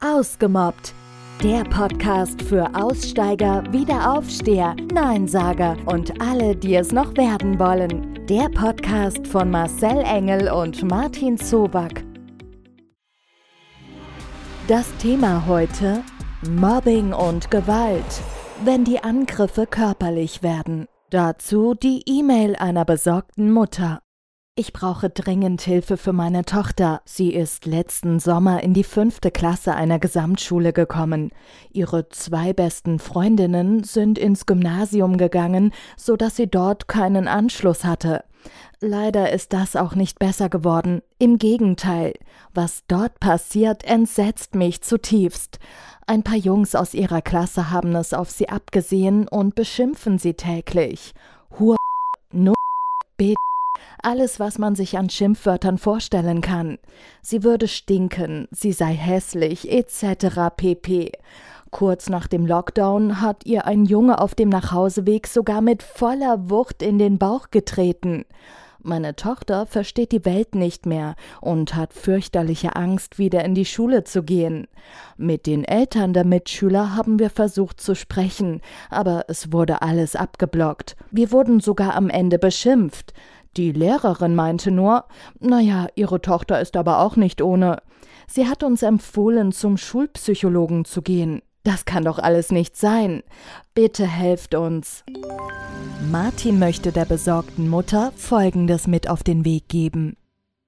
Ausgemobbt. Der Podcast für Aussteiger, Wiederaufsteher, Neinsager und alle, die es noch werden wollen. Der Podcast von Marcel Engel und Martin Zoback. Das Thema heute: Mobbing und Gewalt, wenn die Angriffe körperlich werden. Dazu die E-Mail einer besorgten Mutter. Ich brauche dringend Hilfe für meine Tochter. Sie ist letzten Sommer in die fünfte Klasse einer Gesamtschule gekommen. Ihre zwei besten Freundinnen sind ins Gymnasium gegangen, so dass sie dort keinen Anschluss hatte. Leider ist das auch nicht besser geworden. Im Gegenteil. Was dort passiert, entsetzt mich zutiefst. Ein paar Jungs aus ihrer Klasse haben es auf sie abgesehen und beschimpfen sie täglich. Hur, no, B, alles, was man sich an Schimpfwörtern vorstellen kann. Sie würde stinken, sie sei hässlich, etc. pp. Kurz nach dem Lockdown hat ihr ein Junge auf dem Nachhauseweg sogar mit voller Wucht in den Bauch getreten. Meine Tochter versteht die Welt nicht mehr und hat fürchterliche Angst, wieder in die Schule zu gehen. Mit den Eltern der Mitschüler haben wir versucht zu sprechen, aber es wurde alles abgeblockt. Wir wurden sogar am Ende beschimpft. Die Lehrerin meinte nur, naja, ihre Tochter ist aber auch nicht ohne. Sie hat uns empfohlen, zum Schulpsychologen zu gehen. Das kann doch alles nicht sein. Bitte helft uns. Martin möchte der besorgten Mutter Folgendes mit auf den Weg geben.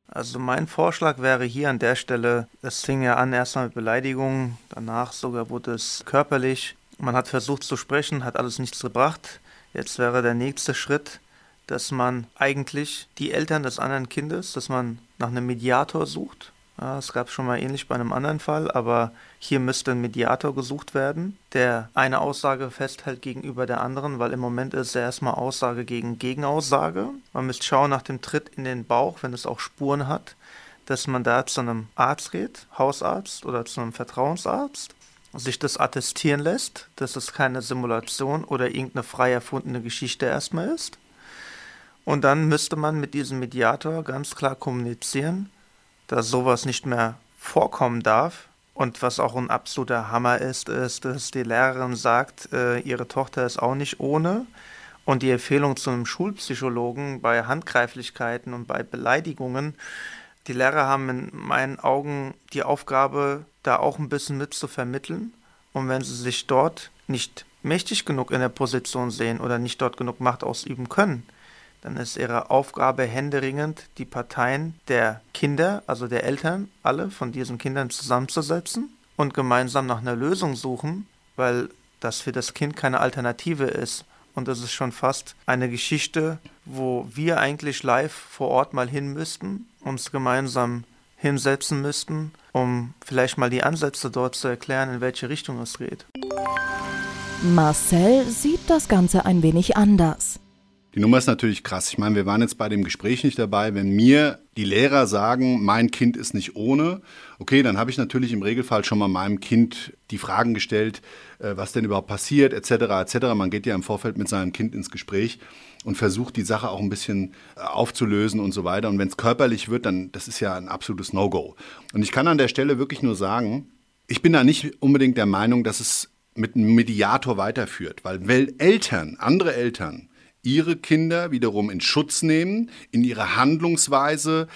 Also mein Vorschlag wäre hier an der Stelle, es fing ja an erstmal mit Beleidigungen, danach sogar wurde es körperlich. Man hat versucht zu sprechen, hat alles nichts gebracht. Jetzt wäre der nächste Schritt, dass man eigentlich die Eltern des anderen Kindes, dass man nach einem Mediator sucht. Ja, es gab schon mal ähnlich bei einem anderen Fall, aber hier müsste ein Mediator gesucht werden, der eine Aussage festhält gegenüber der anderen, weil im Moment ist es erstmal Aussage gegen Gegenaussage. Man müsste schauen nach dem Tritt in den Bauch, wenn es auch Spuren hat, dass man da zu einem Arzt geht, Hausarzt oder zu einem Vertrauensarzt sich das attestieren lässt, dass es keine Simulation oder irgendeine frei erfundene Geschichte erstmal ist. Und dann müsste man mit diesem Mediator ganz klar kommunizieren, dass sowas nicht mehr vorkommen darf. Und was auch ein absoluter Hammer ist, ist, dass die Lehrerin sagt, äh, ihre Tochter ist auch nicht ohne. Und die Empfehlung zu einem Schulpsychologen bei Handgreiflichkeiten und bei Beleidigungen, die Lehrer haben in meinen Augen die Aufgabe, da auch ein bisschen mit zu vermitteln. Und wenn sie sich dort nicht mächtig genug in der Position sehen oder nicht dort genug Macht ausüben können, dann ist ihre Aufgabe händeringend, die Parteien der Kinder, also der Eltern, alle von diesen Kindern zusammenzusetzen und gemeinsam nach einer Lösung suchen, weil das für das Kind keine Alternative ist. Und das ist schon fast eine Geschichte, wo wir eigentlich live vor Ort mal hin müssten, uns gemeinsam hinsetzen müssten, um vielleicht mal die Ansätze dort zu erklären, in welche Richtung es geht. Marcel sieht das Ganze ein wenig anders. Die Nummer ist natürlich krass. Ich meine, wir waren jetzt bei dem Gespräch nicht dabei. Wenn mir die Lehrer sagen, mein Kind ist nicht ohne, okay, dann habe ich natürlich im Regelfall schon mal meinem Kind die Fragen gestellt, äh, was denn überhaupt passiert, etc. etc. Man geht ja im Vorfeld mit seinem Kind ins Gespräch und versucht die Sache auch ein bisschen äh, aufzulösen und so weiter. Und wenn es körperlich wird, dann das ist ja ein absolutes No-Go. Und ich kann an der Stelle wirklich nur sagen, ich bin da nicht unbedingt der Meinung, dass es mit einem Mediator weiterführt, weil Eltern, andere Eltern, ihre Kinder wiederum in Schutz nehmen, in ihre Handlungsweise,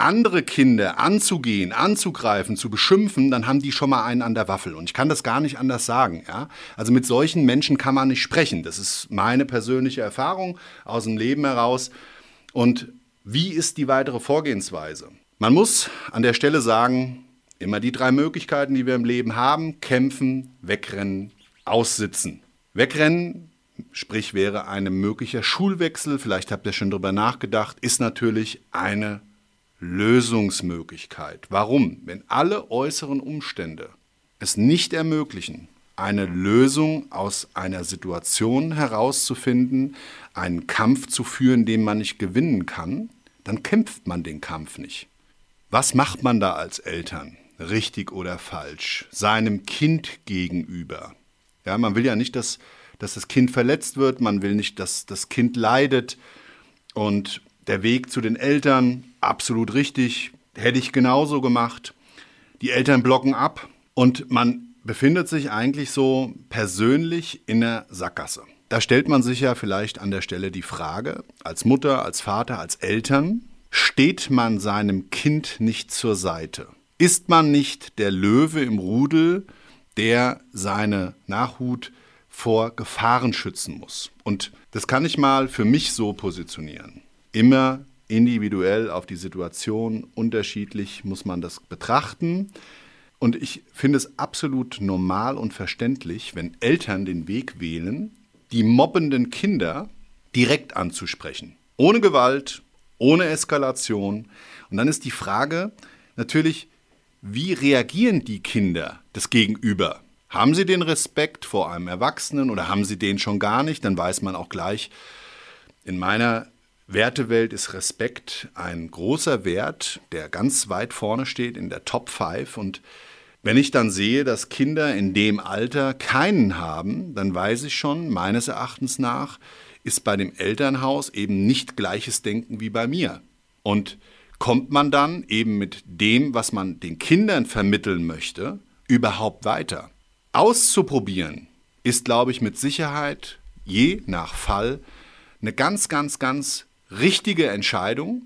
andere Kinder anzugehen, anzugreifen, zu beschimpfen, dann haben die schon mal einen an der Waffel. Und ich kann das gar nicht anders sagen. Ja? Also mit solchen Menschen kann man nicht sprechen. Das ist meine persönliche Erfahrung aus dem Leben heraus. Und wie ist die weitere Vorgehensweise? Man muss an der Stelle sagen, immer die drei Möglichkeiten, die wir im Leben haben, kämpfen, wegrennen, aussitzen. Wegrennen sprich wäre ein möglicher Schulwechsel, vielleicht habt ihr schon darüber nachgedacht, ist natürlich eine Lösungsmöglichkeit. Warum? Wenn alle äußeren Umstände es nicht ermöglichen, eine Lösung aus einer Situation herauszufinden, einen Kampf zu führen, den man nicht gewinnen kann, dann kämpft man den Kampf nicht. Was macht man da als Eltern? Richtig oder falsch? Seinem Kind gegenüber. Ja, man will ja nicht, dass dass das Kind verletzt wird, man will nicht, dass das Kind leidet. Und der Weg zu den Eltern, absolut richtig, hätte ich genauso gemacht. Die Eltern blocken ab Und man befindet sich eigentlich so persönlich in der Sackgasse. Da stellt man sich ja vielleicht an der Stelle die Frage, als Mutter, als Vater, als Eltern, steht man seinem Kind nicht zur Seite? Ist man nicht der Löwe im Rudel, der seine Nachhut vor Gefahren schützen muss? Und das kann ich mal für mich so positionieren. Immer individuell auf die Situation, unterschiedlich muss man das betrachten. Und ich finde es absolut normal und verständlich, wenn Eltern den Weg wählen, die mobbenden Kinder direkt anzusprechen. Ohne Gewalt, ohne Eskalation. Und dann ist die Frage natürlich, wie reagieren die Kinder des Gegenüber? Haben sie den Respekt vor einem Erwachsenen oder haben sie den schon gar nicht? Dann weiß man auch gleich, in meiner Wertewelt ist Respekt ein großer Wert, der ganz weit vorne steht in der Top 5. Und wenn ich dann sehe, dass Kinder in dem Alter keinen haben, dann weiß ich schon, meines Erachtens nach, ist bei dem Elternhaus eben nicht gleiches Denken wie bei mir. Und kommt man dann eben mit dem, was man den Kindern vermitteln möchte, überhaupt weiter? Auszuprobieren ist, glaube ich, mit Sicherheit je nach Fall eine ganz, ganz, ganz richtige Entscheidung,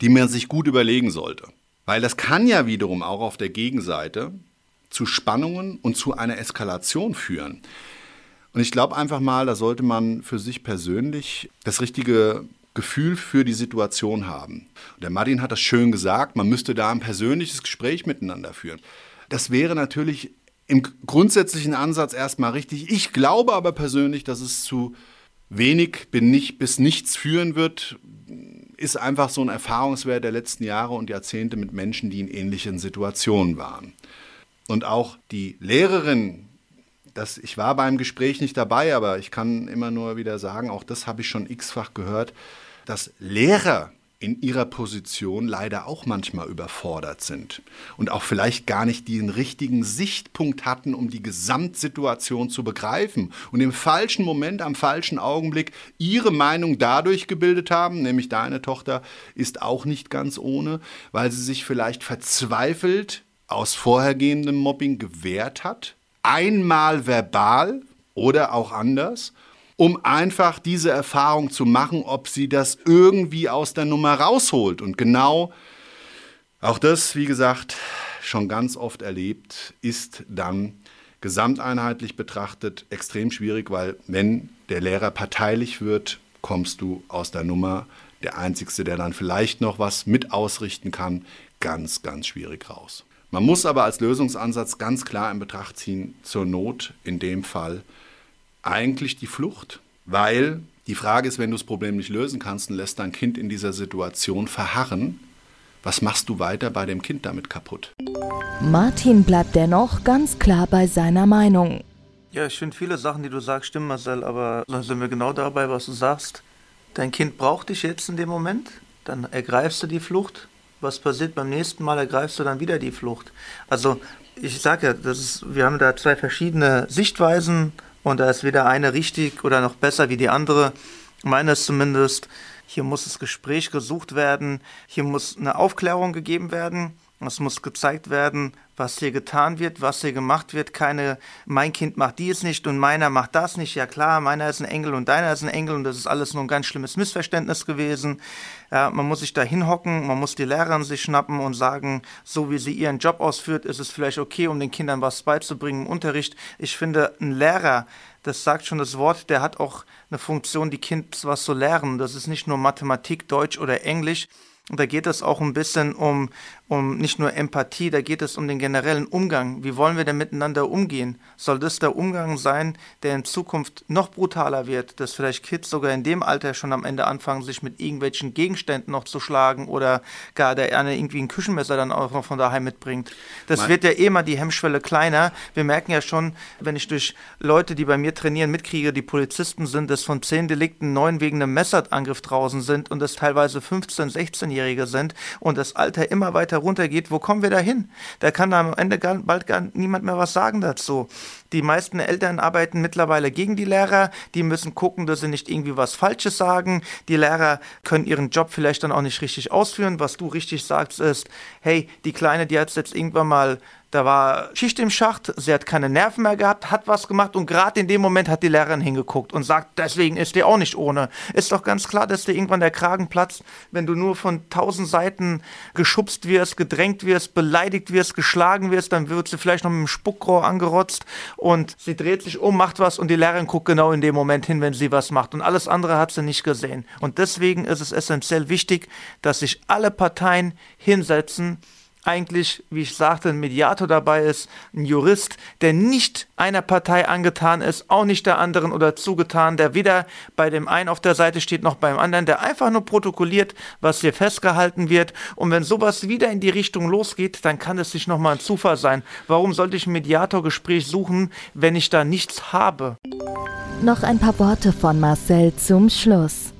die man sich gut überlegen sollte. Weil das kann ja wiederum auch auf der Gegenseite zu Spannungen und zu einer Eskalation führen. Und ich glaube einfach mal, da sollte man für sich persönlich das richtige Gefühl für die Situation haben. Und der Martin hat das schön gesagt, man müsste da ein persönliches Gespräch miteinander führen. Das wäre natürlich im grundsätzlichen Ansatz erstmal richtig. Ich glaube aber persönlich, dass es zu wenig bis nichts führen wird, ist einfach so ein Erfahrungswert der letzten Jahre und Jahrzehnte mit Menschen, die in ähnlichen Situationen waren. Und auch die Lehrerin, das, ich war beim Gespräch nicht dabei, aber ich kann immer nur wieder sagen, auch das habe ich schon x-fach gehört, dass Lehrer in ihrer Position leider auch manchmal überfordert sind und auch vielleicht gar nicht den richtigen Sichtpunkt hatten, um die Gesamtsituation zu begreifen und im falschen Moment, am falschen Augenblick ihre Meinung dadurch gebildet haben, nämlich deine Tochter ist auch nicht ganz ohne, weil sie sich vielleicht verzweifelt aus vorhergehendem Mobbing gewehrt hat, einmal verbal oder auch anders um einfach diese Erfahrung zu machen, ob sie das irgendwie aus der Nummer rausholt. Und genau auch das, wie gesagt, schon ganz oft erlebt, ist dann gesamteinheitlich betrachtet extrem schwierig, weil wenn der Lehrer parteilich wird, kommst du aus der Nummer, der Einzige, der dann vielleicht noch was mit ausrichten kann, ganz, ganz schwierig raus. Man muss aber als Lösungsansatz ganz klar in Betracht ziehen, zur Not in dem Fall eigentlich die Flucht, weil die Frage ist, wenn du das Problem nicht lösen kannst und lässt dein Kind in dieser Situation verharren, was machst du weiter bei dem Kind damit kaputt? Martin bleibt dennoch ganz klar bei seiner Meinung. Ja, ich finde viele Sachen, die du sagst, stimmen, Marcel, aber dann sind wir genau dabei, was du sagst. Dein Kind braucht dich jetzt in dem Moment, dann ergreifst du die Flucht. Was passiert beim nächsten Mal, ergreifst du dann wieder die Flucht. Also, ich sage ja, das ist, wir haben da zwei verschiedene Sichtweisen und da ist weder eine richtig oder noch besser wie die andere. Meines zumindest. Hier muss das Gespräch gesucht werden. Hier muss eine Aufklärung gegeben werden. Es muss gezeigt werden, was hier getan wird, was hier gemacht wird. Keine, mein Kind macht dies nicht und meiner macht das nicht. Ja klar, meiner ist ein Engel und deiner ist ein Engel und das ist alles nur ein ganz schlimmes Missverständnis gewesen. Ja, man muss sich da hinhocken, man muss die Lehrerin sich schnappen und sagen, so wie sie ihren Job ausführt, ist es vielleicht okay, um den Kindern was beizubringen im Unterricht. Ich finde, ein Lehrer, das sagt schon das Wort, der hat auch eine Funktion, die Kind was zu lernen. Das ist nicht nur Mathematik, Deutsch oder Englisch. Und da geht es auch ein bisschen um, um nicht nur Empathie, da geht es um den generellen Umgang. Wie wollen wir denn miteinander umgehen? Soll das der Umgang sein, der in Zukunft noch brutaler wird, dass vielleicht Kids sogar in dem Alter schon am Ende anfangen, sich mit irgendwelchen Gegenständen noch zu schlagen oder gar der eine irgendwie ein Küchenmesser dann auch noch von daheim mitbringt? Das mein wird ja eh mal die Hemmschwelle kleiner. Wir merken ja schon, wenn ich durch Leute, die bei mir trainieren, mitkriege, die Polizisten sind, dass von zehn Delikten neun wegen einem Messerangriff draußen sind und es teilweise 15-, 16-Jährige sind und das Alter immer weiter runtergeht, wo kommen wir da hin? Da kann am Ende gar, bald gar niemand mehr was sagen dazu. Die meisten Eltern arbeiten mittlerweile gegen die Lehrer. Die müssen gucken, dass sie nicht irgendwie was Falsches sagen. Die Lehrer können ihren Job vielleicht dann auch nicht richtig ausführen. Was du richtig sagst, ist, hey, die Kleine, die hat es jetzt irgendwann mal Da war Schicht im Schacht, sie hat keine Nerven mehr gehabt, hat was gemacht und gerade in dem Moment hat die Lehrerin hingeguckt und sagt, deswegen ist dir auch nicht ohne. Ist doch ganz klar, dass dir irgendwann der Kragen platzt, wenn du nur von tausend Seiten geschubst wirst, gedrängt wirst, beleidigt wirst, geschlagen wirst, dann wird sie vielleicht noch mit dem Spuckrohr angerotzt und sie dreht sich um, macht was und die Lehrerin guckt genau in dem Moment hin, wenn sie was macht und alles andere hat sie nicht gesehen. Und deswegen ist es essentiell wichtig, dass sich alle Parteien hinsetzen, eigentlich, wie ich sagte, ein Mediator dabei ist, ein Jurist, der nicht einer Partei angetan ist, auch nicht der anderen oder zugetan, der weder bei dem einen auf der Seite steht noch beim anderen, der einfach nur protokolliert, was hier festgehalten wird. Und wenn sowas wieder in die Richtung losgeht, dann kann es nicht nochmal ein Zufall sein. Warum sollte ich ein Mediatorgespräch suchen, wenn ich da nichts habe? Noch ein paar Worte von Marcel zum Schluss.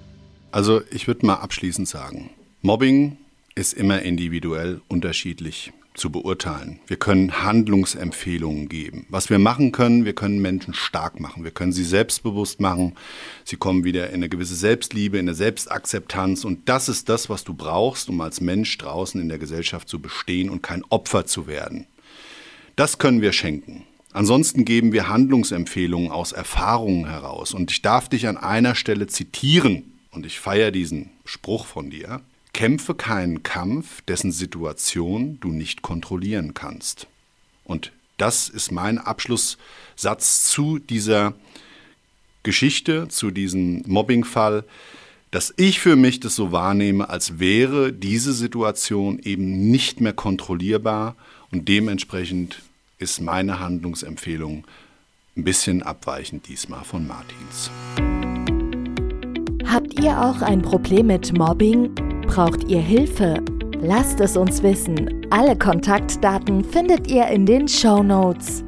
Also ich würde mal abschließend sagen, Mobbing ist immer individuell unterschiedlich zu beurteilen. Wir können Handlungsempfehlungen geben. Was wir machen können, wir können Menschen stark machen. Wir können sie selbstbewusst machen. Sie kommen wieder in eine gewisse Selbstliebe, in eine Selbstakzeptanz. Und das ist das, was du brauchst, um als Mensch draußen in der Gesellschaft zu bestehen und kein Opfer zu werden. Das können wir schenken. Ansonsten geben wir Handlungsempfehlungen aus Erfahrungen heraus. Und ich darf dich an einer Stelle zitieren. Und ich feiere diesen Spruch von dir. Kämpfe keinen Kampf, dessen Situation du nicht kontrollieren kannst. Und das ist mein Abschlusssatz zu dieser Geschichte, zu diesem Mobbingfall, dass ich für mich das so wahrnehme, als wäre diese Situation eben nicht mehr kontrollierbar und dementsprechend ist meine Handlungsempfehlung ein bisschen abweichend diesmal von Martins. Habt ihr auch ein Problem mit Mobbing? Braucht ihr Hilfe? Lasst es uns wissen. Alle Kontaktdaten findet ihr in den Show Notes.